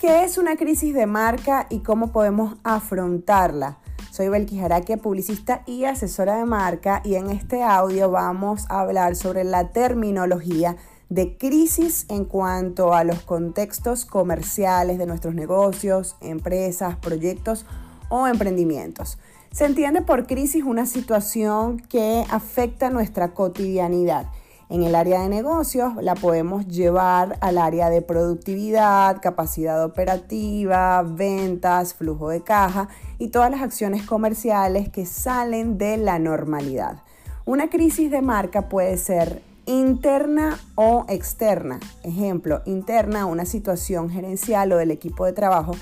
¿Qué es una crisis de marca y cómo podemos afrontarla? Soy Belkis publicista y asesora de marca y en este audio vamos a hablar sobre la terminología de crisis en cuanto a los contextos comerciales de nuestros negocios, empresas, proyectos o emprendimientos. Se entiende por crisis una situación que afecta nuestra cotidianidad en el área de negocios la podemos llevar al área de productividad, capacidad operativa, ventas, flujo de caja y todas las acciones comerciales que salen de la normalidad. Una crisis de marca puede ser interna o externa. Ejemplo, interna, una situación gerencial o del equipo de trabajo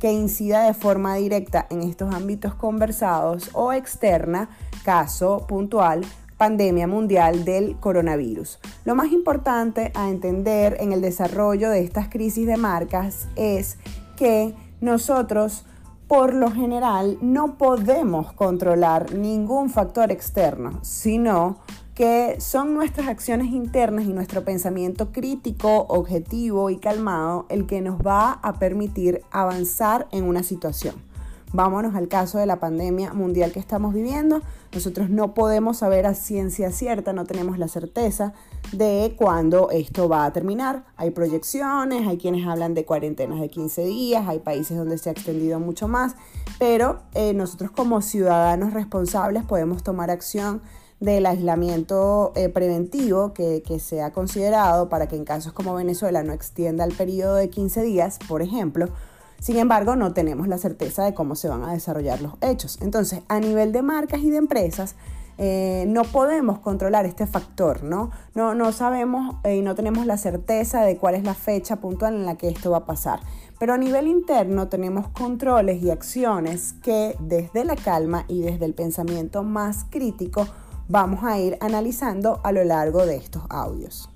que incida de forma directa en estos ámbitos conversados o externa, caso puntual, pandemia mundial del coronavirus. Lo más importante a entender en el desarrollo de estas crisis de marcas es que nosotros por lo general no podemos controlar ningún factor externo, sino que son nuestras acciones internas y nuestro pensamiento crítico, objetivo y calmado el que nos va a permitir avanzar en una situación. Vámonos al caso de la pandemia mundial que estamos viviendo. Nosotros no podemos saber a ciencia cierta, no tenemos la certeza de cuándo esto va a terminar. Hay proyecciones, hay quienes hablan de cuarentenas de 15 días, hay países donde se ha extendido mucho más, pero eh, nosotros como ciudadanos responsables podemos tomar acción del aislamiento eh, preventivo que, que se ha considerado para que en casos como Venezuela no extienda el periodo de 15 días, por ejemplo, sin embargo, no tenemos la certeza de cómo se van a desarrollar los hechos. Entonces, a nivel de marcas y de empresas, eh, no podemos controlar este factor, ¿no? No, no sabemos eh, y no tenemos la certeza de cuál es la fecha puntual en la que esto va a pasar. Pero a nivel interno tenemos controles y acciones que desde la calma y desde el pensamiento más crítico vamos a ir analizando a lo largo de estos audios.